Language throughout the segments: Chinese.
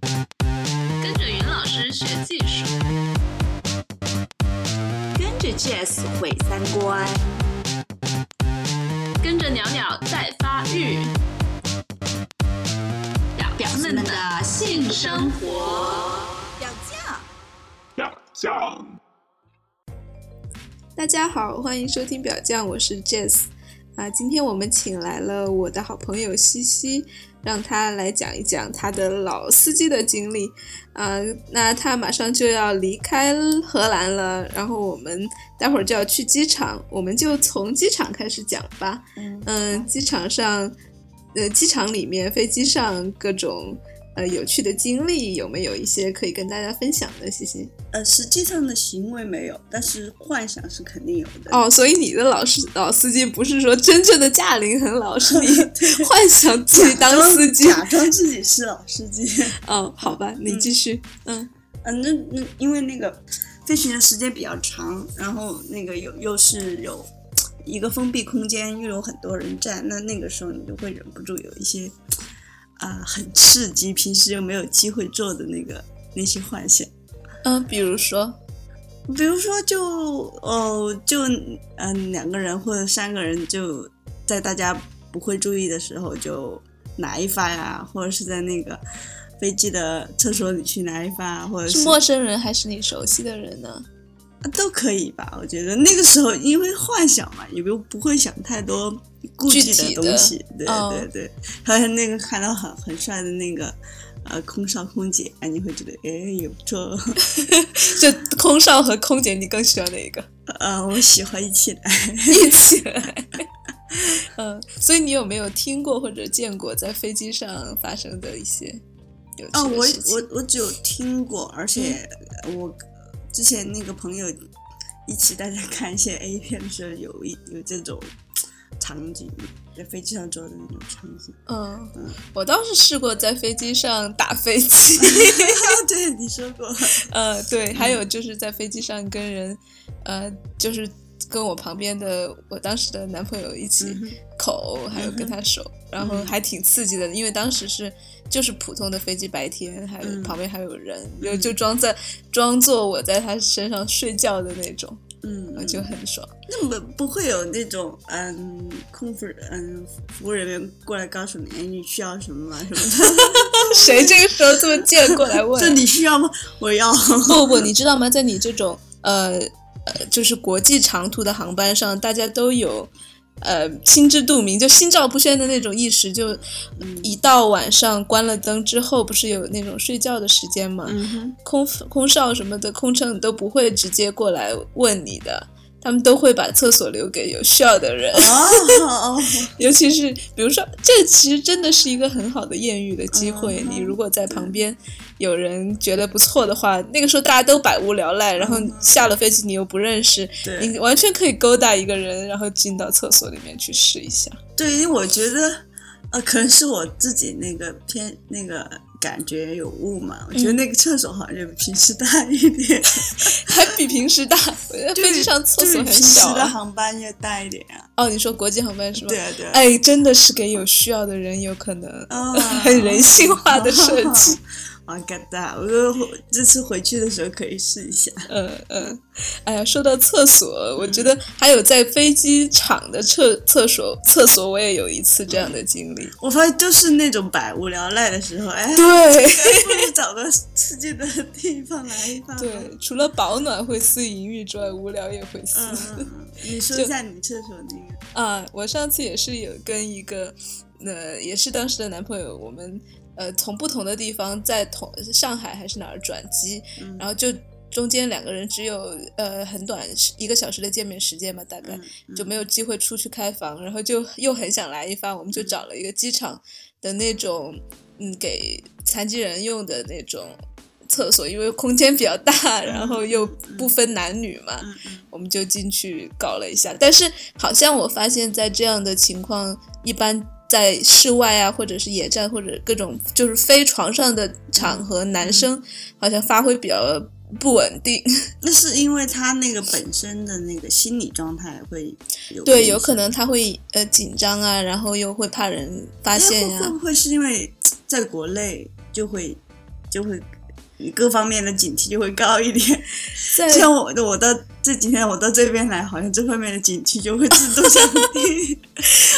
跟着云老师学技术，跟着 Jazz 毁三观，跟着袅袅在发育，表们的性生活。表酱，表酱，大家好，欢迎收听表酱，我是 Jazz 啊。今天我们请来了我的好朋友西西，让他来讲一讲他的老司机的经历啊。那他马上就要离开荷兰了，然后我们待会儿就要去机场，我们就从机场开始讲吧。嗯，机场上，呃，机场里面，飞机上各种呃有趣的经历，有没有一些可以跟大家分享的？西西。呃，实际上的行为没有，但是幻想是肯定有的。哦，所以你的老师老司机不是说真正的驾龄很老，是你 幻想自己当司机，假装自己是老司机。哦，好吧，你继续。嗯嗯，那那因为那个飞行的时间比较长，然后那个有又是有一个封闭空间，又有很多人站，那那个时候你就会忍不住有一些啊、很刺激，平时又没有机会做的那个那些幻想。嗯，比如说，比如说就哦，就嗯两个人或者三个人就在大家不会注意的时候就拿一发呀，或者是在那个飞机的厕所里去拿一发，或者是陌生人还是你熟悉的人呢？都可以吧？我觉得那个时候因为幻想嘛，也不不会想太多顾忌具体的东西，对哦对对，还有那个看到很很帅的那个。呃，空少空姐，哎，你会觉得哎也不错。就空少和空姐，你更喜欢哪一个？呃，我喜欢一起来。一起来。嗯，所以你有没有听过或者见过在飞机上发生的一些有趣哦，我？我我只有听过，而且我之前那个朋友一起大家看一些 A 片的时候，有一有这种场景，在飞机上做的那种场景。嗯，我倒是试过在飞机上打飞机。对，你说过。呃，对，还有就是在飞机上跟人，呃，就是跟我旁边的我当时的男朋友一起嗯口，还有跟他手，然后还挺刺激的，因为当时是就是普通的飞机，白天还有、嗯旁边还有人，就就装在装作我在他身上睡觉的那种，嗯，我就很爽。那么不会有那种嗯空服嗯服务人员过来告诉你，哎，你需要什么吗？什么的？谁这个时候这么贱过来问？这你需要吗？我要。不不，你知道吗？在你这种呃呃，就是国际长途的航班上，大家都有呃心知肚明，就心照不宣的那种意识。就一到晚上关了灯之后，不是有那种睡觉的时间嘛？嗯，空空少什么的，空乘都不会直接过来问你的。他们都会把厕所留给有需要的人，尤其是比如说，这其实真的是一个很好的艳遇的机会。嗯你如果在旁边有人觉得不错的话，那个时候大家都百无聊赖，然后下了飞机你又不认识，对你完全可以勾搭一个人，然后进到厕所里面去试一下。对，因为我觉得，呃，可能是我自己那个偏那个感觉有雾嘛。我觉得那个厕所好像就比平时大一点，还比平时大，我觉得飞机上厕所很小、啊平时的。航班要大一点啊。哦，你说国际航班是吧？对啊对啊哎，真的是给有需要的人有可能啊 很人性化的设计。啊，尴尬！我说这次回去的时候可以试一下。嗯嗯，哎呀，说到厕所，我觉得还有在飞机场的厕厕所，厕所我也有一次这样的经历。我发现就是那种百无聊赖的时候，哎，对不如找个刺激的地方来一发。对，除了保暖会私淫欲之外，无聊也会私。嗯，嗯嗯，你说一下你厕所那个。啊，我上次也是有跟一个，呃，也是当时的男朋友，我们呃从不同的地方在同上海还是哪儿转机，嗯。然后就中间两个人只有呃很短一个小时的见面时间吧，大概、嗯就。没有机会出去开房，然后就又很想来一发，我们就找了一个机场的那种嗯给残疾人用的那种。厕所因为空间比较大，然后又不分男女嘛，我们就进去搞了一下，但是好像我发现，在这样的情况，一般在室外啊，或者是野战，或者各种就是非床上的场合，男生好像发挥比较不稳定。那是因为他那个本身的那个心理状态会有对，有可能他会呃紧张啊，然后又会怕人发哎现呀、会会不会是因为在国内就会就会你各方面的警惕就会高一点。在像我我到这几天我到这边来，好像这方面的警惕就会自动降低。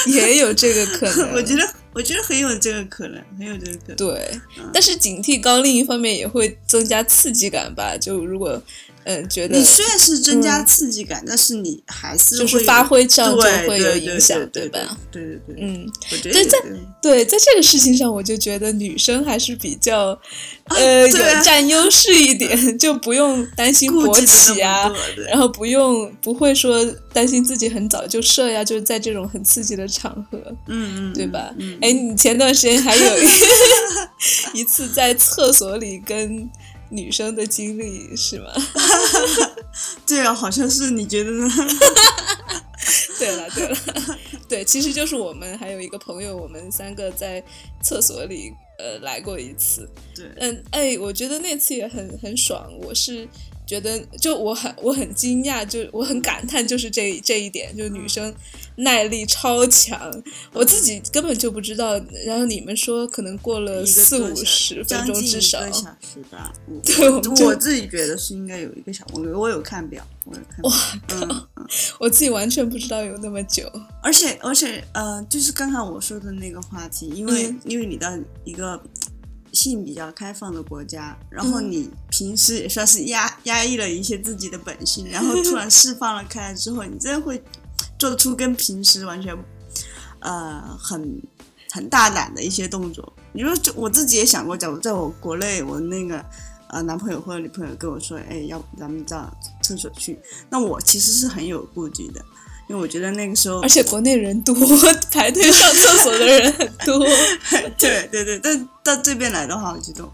也有这个可能，我觉得我觉得很有这个可能，很有这个可能。对，但是警惕高，另一方面也会增加刺激感吧。就如果嗯觉得你虽然是增加刺激感，但是你还是就是发挥上就会有影响，对吧？？对对对，嗯，我觉得对在有对对，在这个事情上，我就觉得女生还是比较呃有占优势一 点，就不用担心顾勃起啊然后不用不会说担心自己很早就射呀，就是在这种很刺激的场合，嗯嗯，对吧？嗯，哎、你前段时间还有一 次在厕所里跟女生的经历是吗？对啊，好像是你觉得呢？对 了对了，对，其实就是我们还有一个朋友，我们三个在厕所里呃来过一次，对，嗯，哎，我觉得那次也很很爽。我是觉得，就我很我很惊讶，就我很感叹，就是这这一点，就女生耐力超强，我自己根本就不知道。然后你们说可能过了四五十分钟至少个，小时吧。对 我自己觉得是应该有一个小，我我有看表，我有看表。嗯，嗯我自己完全不知道有那么久。而且而且呃，就是刚刚我说的那个话题，因为、嗯因为你到一个性比较开放的国家，然后嗯你平时也算是压压抑了一些自己的本性，然后突然 释放了开来之后，你真的会做出跟平时完全呃很很大胆的一些动作。你说就我自己也想过，假如在我国内，我那个呃男朋友或者女朋友跟我说，哎，要不咱们到厕所去，那我其实是很有顾忌的。因为我觉得那个时候而，且国内人多，排队上厕所的人很多。对对对，但到这边来的话，我觉得，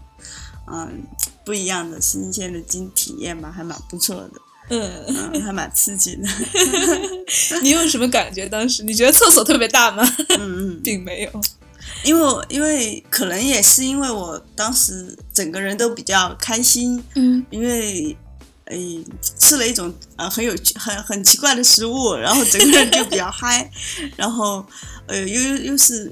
嗯，不一样的新鲜的经体验吧，还蛮不错的，嗯，嗯，还蛮刺激的 你有什么感觉？当时你觉得厕所特别大吗？嗯嗯，并没有。因为因为可能也是因为我当时整个人都比较开心，嗯因为。诶，吃了一种呃很有趣很很奇怪的食物，然后整个人就比较嗨，然后呃又又又是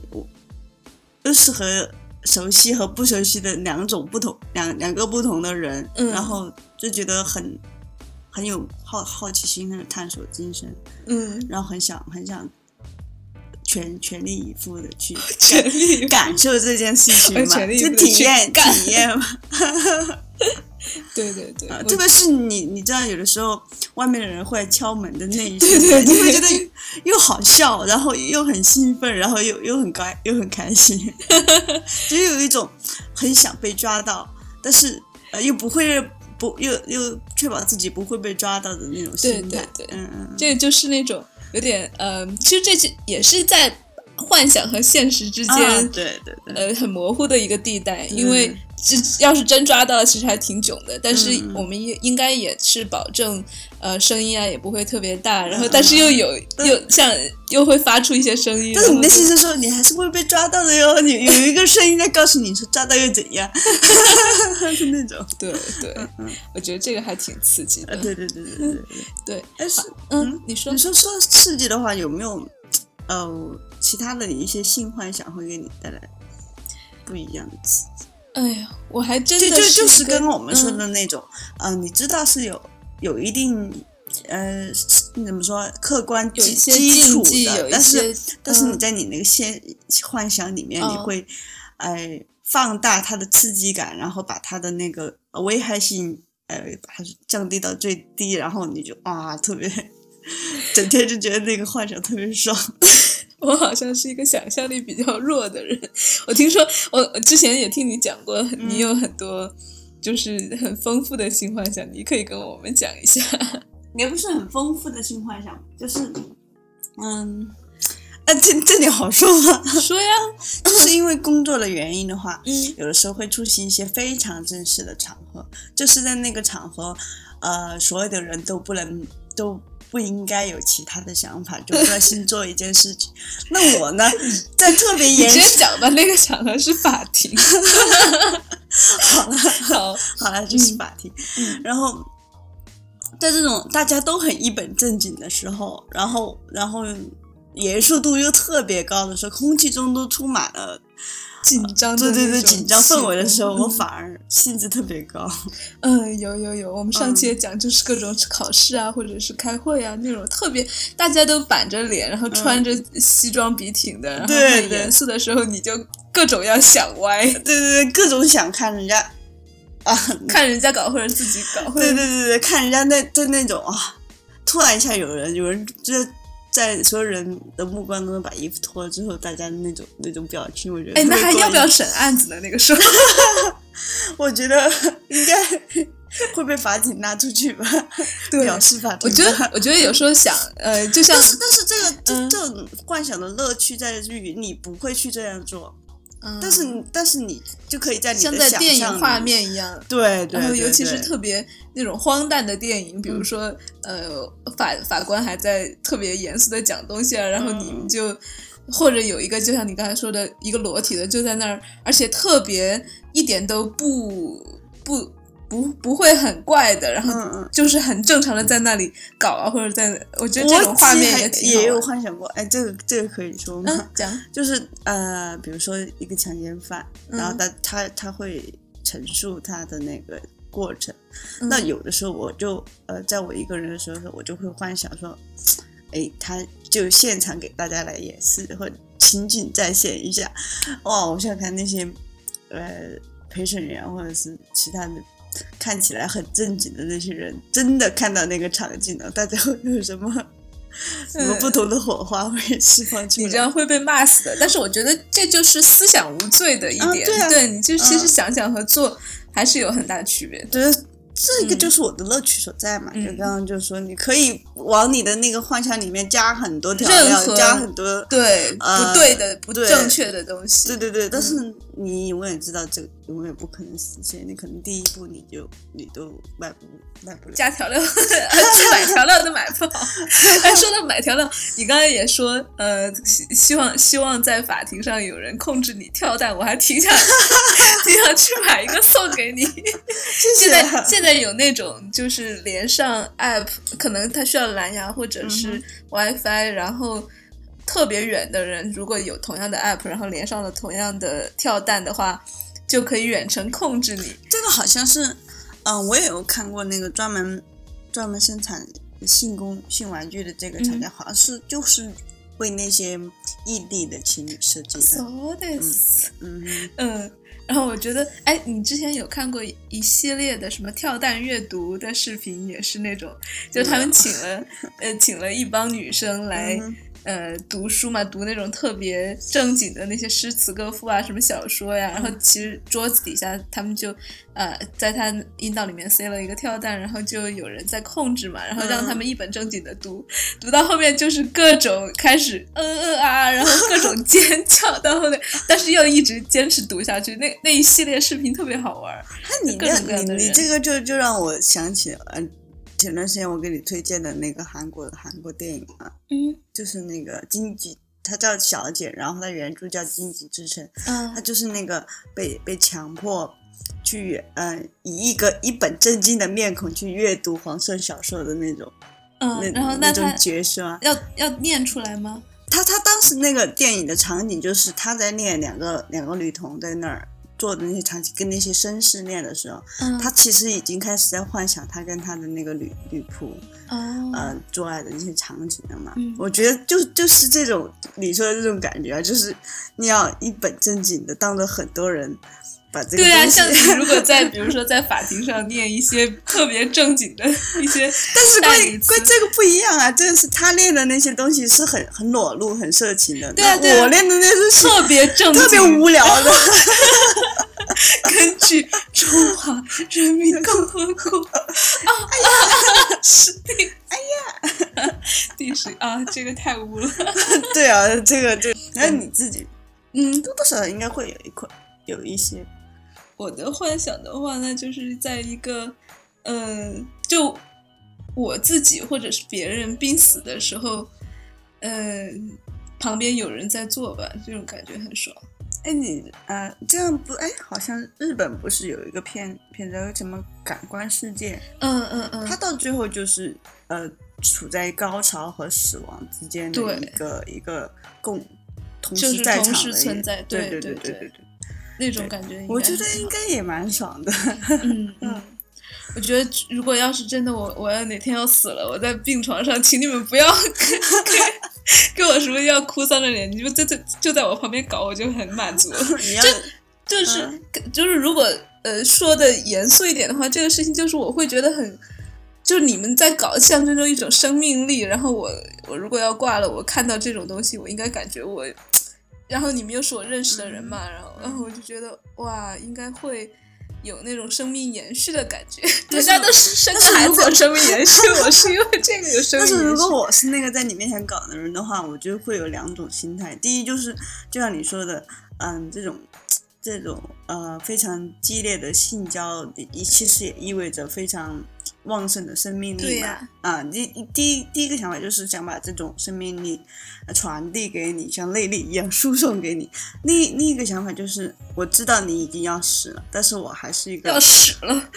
又是和熟悉和不熟悉的两种不同两两个不同的人，嗯然后就觉得很很有好好奇心，很有探索精神，嗯，然后很想很想全全力以赴的去 全力感受这件事情嘛，就体验干体验嘛。对对对，特别是你，你知道，有的时候外面的人会来敲门的那一瞬间，你会觉得又好笑，然后又很兴奋，然后又又很开，又很开心，就有一种很想被抓到，但是呃又不会不又又确保自己不会被抓到的那种心态。对。对对嗯嗯，这个就是那种有点呃，其实这是也是在幻想和现实之间、啊，对对对，呃很模糊的一个地带，因为这要是真抓到了，其实还挺囧的。但是嗯我们也应该也是保证，呃，声音啊也不会特别大，然后嗯但是又有又像又会发出一些声音，但是你然后内心是说你还是会被抓到的哟，你有一个声音在告诉你说抓到又怎样，是那种。对对，我觉得这个还挺刺激的。啊，对对对对对对。对，但是，嗯，你说你说说刺激的话，有没有呃其他的一些性幻想会给你带来不一样的刺激？哎呀，我还真就的就就是跟跟我们说嗯的那种，呃，你知道是有有一定呃怎么说客观基基础的，但是些但是你嗯在你那个现幻想里面，你哦会呃放大它的刺激感，然后把它的那个危害性呃把它降低到最低，然后你就啊特别。整天就觉得那个幻想特别爽，我好像是一个想象力比较弱的人。我听说，我我之前也听你讲过，嗯你有很多就是很丰富的性幻想，你可以跟我们讲一下。也不是很丰富的性幻想，就是，嗯，啊，这这里好说吗？说呀，就是因为工作的原因的话，嗯有的时候会出席一些非常正式的场合，就是在那个场合，呃，所有的人都不能都不应该有其他的想法，就专心做一件事情。那我呢，在特别你严直接讲的，那个场合是法庭。好了，好，好了，就是法庭。然后在这种大家都很一本正经的时候，然后然后严肃度又特别高的时候，空气中都充满了紧张的对对对紧张氛围的时候，我反而兴致特别高。嗯，有有有，我们上嗯。期也讲，就是各种考试啊，或者是开会啊那种特别大家都板着脸，然后穿着西装笔挺的，然后嗯对对很严肃的时候，你就各种要想歪，对对对，各种想看人家 啊，看人家搞或者自己搞，对对对对，看人家那对那种啊，突然一下有人有人就在所有人的目光中把衣服脱了之后，大家的那种那种表情，我觉得哎，那还要不要？审案子呢？那个时候，我觉得应该会被法警拉出去吧，对表示法。我觉得，我觉得有时候想，呃，就像但是但是这个这、嗯这种幻想的乐趣在于你不会去这样做，嗯。但是你但是你就可以在像在电影画面一样，对对，然后尤其是特别那种荒诞的电影，比如说、呃法法官还在特别严肃的讲东西啊，然后你们嗯。就。或者有一个，就像你刚才说的，一个裸体的就在那儿，而且特别一点都不不不不会很怪的，然后就是很正常的在那里搞啊，或者在，我觉得这种画面其实还也有幻想过，哎，这个这个可以说吗？嗯，讲，就是呃，比如说一个强奸犯，嗯然后他他他会陈述他的那个过程。嗯那有的时候我就呃，在我一个人的时候，我就会幻想说，哎，他就现场给大家来演示，或者情景再现一下。哇，我想看那些呃陪审员或者是其他的。看起来很正经的那些人，真的看到那个场景了，大家会有什么 什么不同的火花会释放出来？你这样会被骂死的。但是我觉得这就是思想无罪的一点，啊对啊你就其实嗯想想和做还是有很大区别的。觉得这个就是我的乐趣所在嘛。嗯就刚刚就说，你可以往你的那个幻想里面加很多调料，加很多。对，呃不对的、不对正确的东西。对对对，但是你永远知道这个永远不可能实现，你可能第一步你就你都迈不迈不了。加调料，去买调料都买不好。哎，说到买调料，你刚才也说，呃，希希望希望在法庭上有人控制你跳蛋，我还挺想 挺想去买一个送给你。现在现在有那种就是连上 app，可能它需要蓝牙或者是 WiFi，、然后特别远的人如果有同样的 app，然后连上了同样的跳蛋的话，就可以远程控制你。这个好像是，嗯、我也有看过那个专门专门生产性工性玩具的这个厂家，好像是就是为那些异地的情侣设计的。This，嗯，嗯，然后我觉得，哎，你之前有看过一系列的什么跳蛋阅读的视频，也是那种，就他们请了，呃，请了一帮女生来，嗯呃，读书嘛，读那种特别正经的那些诗词歌赋啊，什么小说呀，然后其实桌子底下他们就，呃，在他阴道里面塞了一个跳蛋，然后就有人在控制嘛，然后让他们一本正经的读，读到后面就是各种开始嗯嗯啊，然后各种尖叫，到后面，但是又一直坚持读下去，那那一系列视频特别好玩儿。那你这你你这个就就让我想起了，呃，前段时间我给你推荐的那个韩国的韩国电影啊，嗯就是那个荆棘，它叫小姐，然后它原著叫荆棘之城，它嗯就是那个被被强迫去呃以一个一本正经的面孔去阅读黄色小说的那种那嗯，然后那种角色啊。要要念出来吗？他他当时那个电影的场景就是他在念两个两个女童在那儿做的那些场景，跟那些绅士恋的时候，嗯，他其实已经开始在幻想他跟他的那个女女仆哦，呃做爱的那些场景了嘛。嗯我觉得就就是这种你说的这种感觉啊，就是你要一本正经的当着很多人把这个对啊，像你 如果在比如说在法庭上念一些特别正经的一些但是关关这个不一样啊，这个是他练的那些东西是很很裸露、很色情的。那对啊对啊我练的那是特别正经、特别无聊的。根据中华人民共和国 啊啊是第哎呀第十啊，这个太污了。对啊，这个这个，那你自己嗯，多多少少应该会有一块有一些。我的幻想的话那，就是在一个，嗯、就我自己或者是别人濒死的时候，嗯、旁边有人在做吧，这种感觉很爽。哎，你啊、这样不哎，好像日本不是有一个片片叫什么《感官世界》？嗯嗯嗯，它到最后就是呃，处在高潮和死亡之间的一个一个共同同时在场的存在对对对对对对。那种感觉我觉得应该也蛮爽的。嗯嗯。我觉得，如果要是真的我我要哪天要死了，我在病床上，请你们不要 跟跟跟我说要哭丧着脸，你就在这就在我旁边搞，我就很满足。你要就是、嗯就是，如果呃说的严肃一点的话，这个事情就是我会觉得很，就是你们在搞象征着一种生命力，然后我我如果要挂了，我看到这种东西，我应该感觉我，然后你们又是我认识的人嘛，然后然后我就觉得哇，应该会。有那种生命延续的感觉，人家都是生个孩子有生命延续，我是因为 这个有生命延续。但是如果我是那个在你面前搞的人的话，我觉得会有两种心态。第一就是就像你说的，嗯，这种这种呃非常激烈的性交，其实也意味着非常旺盛的生命力嘛。呀啊，第第一第一个想法就是想把这种生命力呃传递给你，像内力一样 输送给你。另另一个想法就是，我知道你已经要死了，但是我还是一个要死了，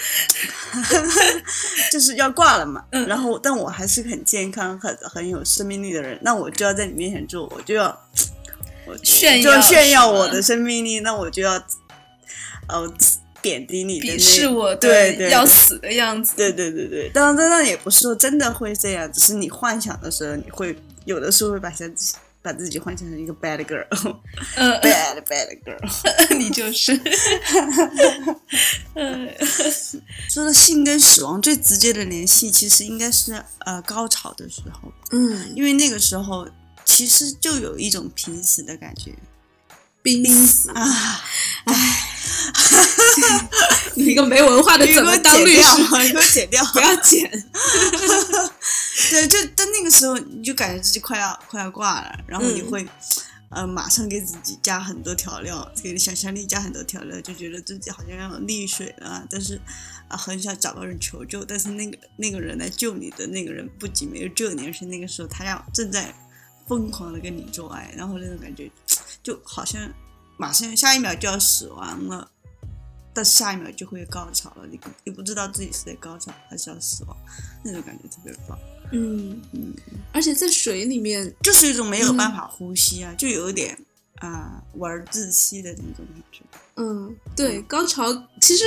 就是要挂了嘛。嗯然后，但我还是很健康、很很有生命力的人，那我就要在你面前做，我就要我炫耀就炫耀我的生命力，那我就要呃贬低你的那鄙视我的对要死的样子。对对对对，当然当然也不是说真的会这样，只是你幻想的时候，你会有的时候会把自己把自己幻想成一个 bad girl，bad 嗯，bad girl。你就是。嗯说到性跟死亡最直接的联系，其实应该是呃高潮的时候，嗯，因为那个时候其实就有一种濒死的感觉濒死，啊。你一个没文化的怎么当律师？你给我剪掉，不要剪。对，就在那个时候，你就感觉自己快要快要挂了，然后你嗯会、呃马上给自己加很多调料，给想象力加很多调料，就觉得自己好像要溺水了啊，但是啊很想找个人求救，但是那个那个人来救你的那个人不仅没有救你，而且那个时候他要正在疯狂的跟你做爱，然后那种感觉就好像马上下一秒就要死亡了。但下一秒就会高潮了，你不你不知道自己是在高潮还是要死亡，那种感觉特别棒。嗯嗯，而且在水里面，就是一种没有办法呼吸啊，就有点啊、玩窒息的那种感觉。嗯，对，高潮其实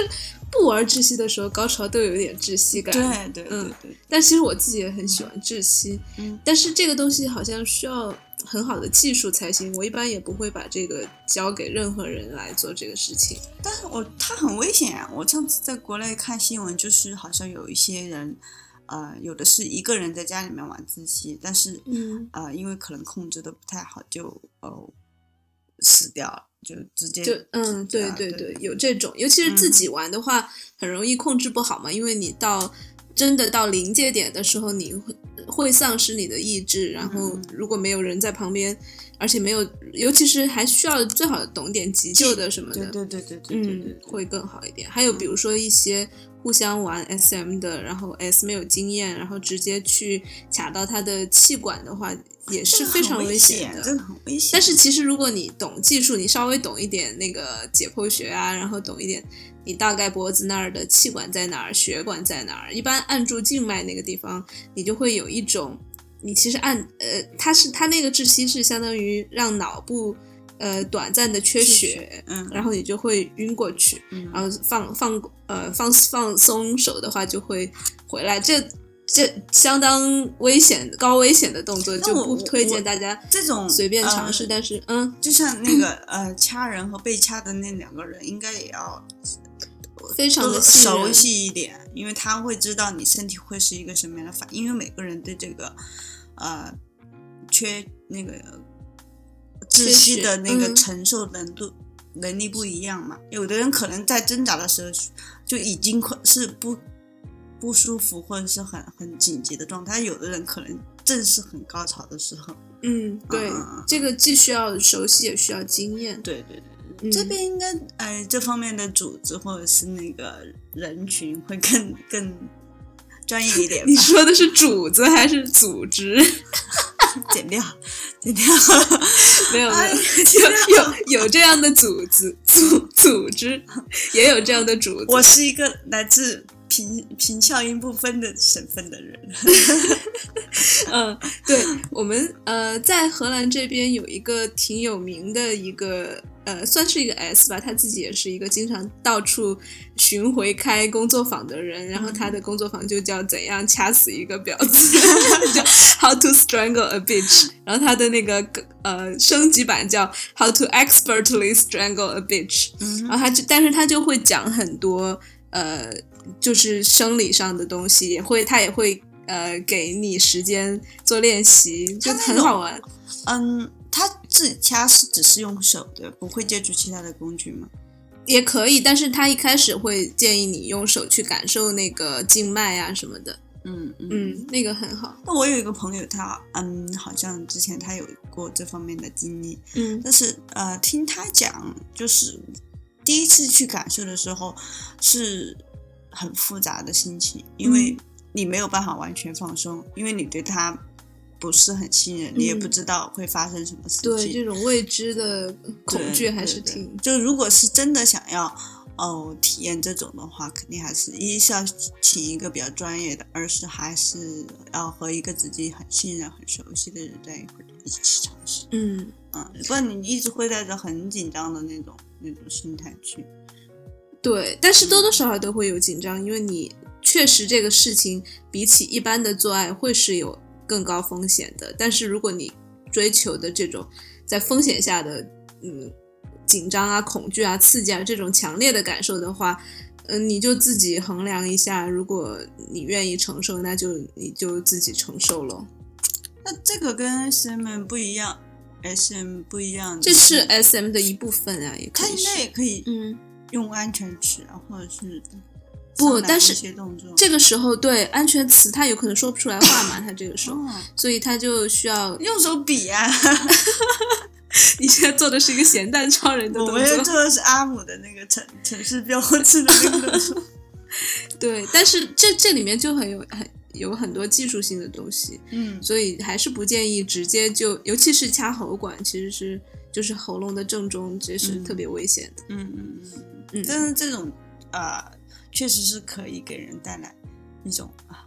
不玩窒息的时候，高潮都有点窒息感。对对嗯对对，但其实我自己也很喜欢窒息，嗯但是这个东西好像需要很好的技术才行。我一般也不会把这个交给任何人来做这个事情。但是我它很危险啊！我上次在国内看新闻，就是好像有一些人，呃，有的是一个人在家里面玩自习，但是嗯呃，因为可能控制的不太好，就呃死掉了，就直接就嗯，对对对，有这种，尤其是自己玩的话，很容易控制不好嘛，因为你到真的到临界点的时候，你会会丧失你的意志，然后嗯如果没有人在旁边，而且没有，尤其是还需要最好懂点急救的什么的，对对对对对对对嗯，，会更好一点。还有比如说一些互相玩 SM 的，然后 S 没有经验，然后直接去卡到他的气管的话，也是非常危险的。真的很危险。但是其实如果你懂技术，你稍微懂一点那个解剖学啊，然后懂一点，你大概脖子那儿的气管在哪儿，血管在哪儿，一般按住静脉那个地方，你就会有一种，你其实按呃，它是它那个窒息是相当于让脑部呃短暂的缺缺血血，嗯然后你就会晕过去，嗯然后放放呃放放松手的话就会回来，这。这相当危险、高危险的动作，就不推荐大家这种随便尝试。呃但是，嗯，就像那个呃掐人和被掐的那两个人，应该也要非常的熟悉一点，因为他会知道你身体会是一个什么样的反应，因为每个人对这个呃缺那个窒息的那个嗯承受能度、能力不一样嘛。有的人可能在挣扎的时候就已经快是不不舒服或者是很很紧急的状态，有的人可能正是很高潮的时候。嗯，对，啊这个既需要熟悉，也需要经验。对对对。嗯、这边应该呃这方面的组织或者是那个人群会更更专业一点 你。说的是主子还是组织？剪掉，剪掉。没有没哎有，有有有这样的组织组组织，也有这样的组织。我是一个来自贫平平翘音不分的省份的人。嗯，对我们呃，在荷兰这边有一个挺有名的一个呃，算是一个 S 吧，他自己也是一个经常到处巡回开工作坊的人，然后他的工作坊就叫怎样掐死一个婊子，叫 How to Strangle a Bitch，然后他的那个呃升级版叫 How to Expertly Strangle a Bitch，然后他就但是他就会讲很多呃，就是生理上的东西，也会他也会。呃，给你时间做练习，就很好玩。嗯，他自己掐是只是用手的，不会借助其他的工具吗？也可以，但是他一开始会建议你用手去感受那个静脉啊什么的。嗯嗯，那个很好。那我有一个朋友，他嗯，好像之前他有过这方面的经历。嗯，但是呃，听他讲，就是第一次去感受的时候是很复杂的心情，因为。你没有办法完全放松，因为你对他不是很信任，你也不知道会发生什么事情。对，这种未知的恐惧还是挺……就如果是真的想要哦体验这种的话，肯定还是一是要请一个比较专业的，二是还是要和一个自己很信任、很熟悉的人在一块一起尝试。嗯嗯，不然你一直会带着很紧张的那种那种心态去。对，但是多多少少都会有紧张，因为你。确实，这个事情比起一般的做爱会是有更高风险的。但是，如果你追求的这种在风险下的嗯紧张啊、恐惧啊、刺激啊这种强烈的感受的话，嗯，你就自己衡量一下，如果你愿意承受，那就你就自己承受了。那这个跟 SM 不一样，SM 不一样，这是 SM 的一部分啊，也可以。它应该也可以，嗯，用安全词啊，或者是。不，但是这个时候对安全词他有可能说不出来话嘛，他这个时候，所以他就需要用手比啊。你现在做的是一个咸蛋超人的动作，我做的是阿姆的那个城城市标志的那个。对，但是这这里面就很有很有很多技术性的东西，嗯，所以还是不建议直接就，尤其是掐喉管，其实是就是喉咙的正中，这是特别危险的。嗯嗯嗯嗯，但是这种啊。确实是可以给人带来一种啊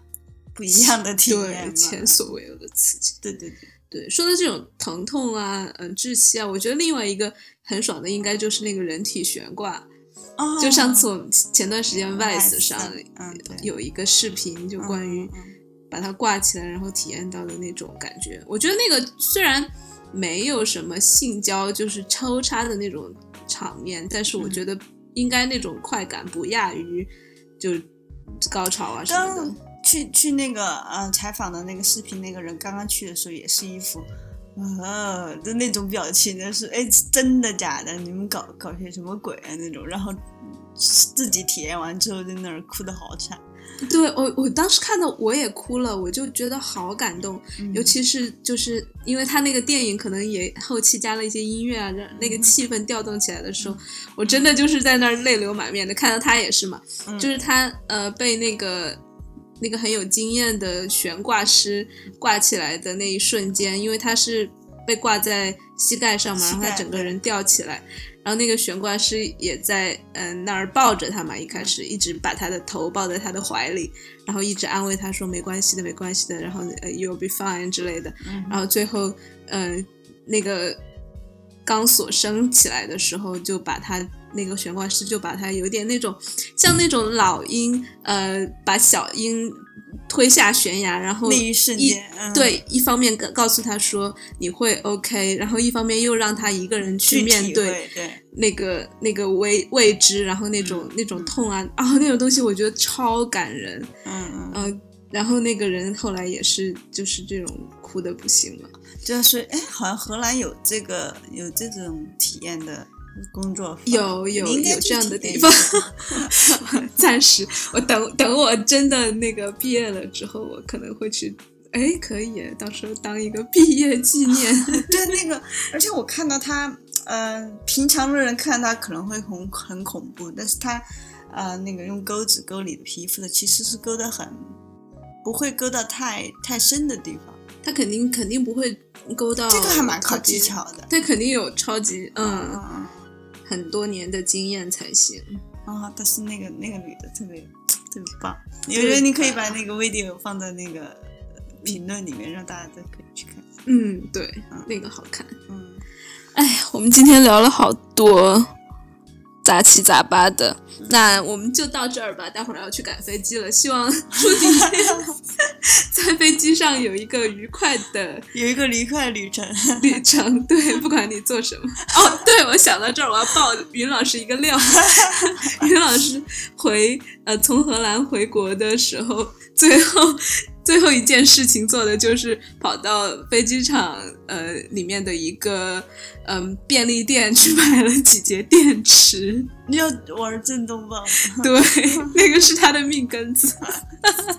不一样的体验，前所未有的刺激。对对对对，说到这种疼痛啊，嗯，窒息啊，我觉得另外一个很爽的应该就是那个人体悬挂。哦。就上次我们前段时间 Vice 上嗯有一个视频，就关于把它挂起来然后体验到的那种感觉。我觉得那个虽然没有什么性交，就是抽插的那种场面，但是我觉得。应该那种快感不亚于就高潮啊什么的。去去那个呃采访的那个视频，那个人刚刚去的时候也是一副呃的那种表情，就是哎真的假的？你们搞搞些什么鬼啊那种？然后自己体验完之后在那儿哭的好惨。对我，我当时看到我也哭了，我就觉得好感动，尤其是就是因为他那个电影可能也后期加了一些音乐啊，让那个气氛调动起来的时候，我真的就是在那儿泪流满面的。看到他也是嘛，就是他呃被那个那个很有经验的悬挂师挂起来的那一瞬间，因为他是被挂在膝盖上嘛，然后他整个人吊起来。然后那个悬挂师也在嗯那儿抱着他嘛，一开始一直把他的头抱在他的怀里，然后一直安慰他说没关系的，没关系的，然后呃 you'll be fine 之类的。然后最后嗯那个钢索升起来的时候，就把他那个悬挂师就把他有点那种像那种老鹰呃把小鹰。推下悬崖，然后一对，一方面告告诉他说你会 OK，然后一方面又让他一个人去面对那个那个未未知，然后那种那种痛啊啊那种东西，我觉得超感人。嗯嗯，然后那个人后来也是就是这种哭的不行了。就是哎，好像荷兰有这个有这种体验的。工作有有有这样的地方，暂时我等等我真的那个毕业了之后，我可能会去。哎，可以，到时候当一个毕业纪念。对，那个，而且我看到他，呃，平常的人看他可能会很很恐怖，但是他，呃，那个用钩子勾你的皮肤的，其实是勾的很，不会勾到太太深的地方。他肯定肯定不会勾到。这个还蛮靠技巧的。他肯定有超级嗯。很多年的经验才行啊！但是那个那个女的特别特别棒。我觉得你可以把那个 video 放在那个评论里面，让大家都可以去看。嗯，对，那个好看。嗯，哎呀，我们今天聊了好多杂七杂八的，那我们就到这儿吧。待会儿要去赶飞机了，希望 祝你在飞机上有一个愉快的 有一个愉快旅程。旅程。对，不管你做什么。哦，对，我想到这儿，我要爆云老师一个料。云老师回呃从荷兰回国的时候，最后最后一件事情做的就是跑到飞机场呃里面的一个嗯、便利店去买了几节电池。你要玩震动棒吗？对，那个是他的命根子。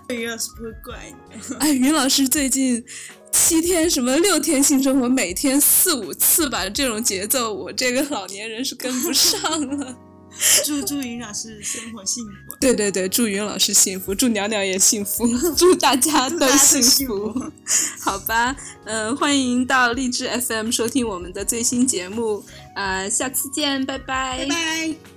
于老师不会怪你。哎，云老师最近七天什么六天性生活，每天四五次吧，这种节奏我这个老年人是跟不上了。祝祝云老师生活幸福。对对对，祝云老师幸福，祝娘娘也幸福，祝大家都幸福。好吧，嗯、欢迎到荔枝 FM 收听我们的最新节目，啊、下次见，拜拜拜拜。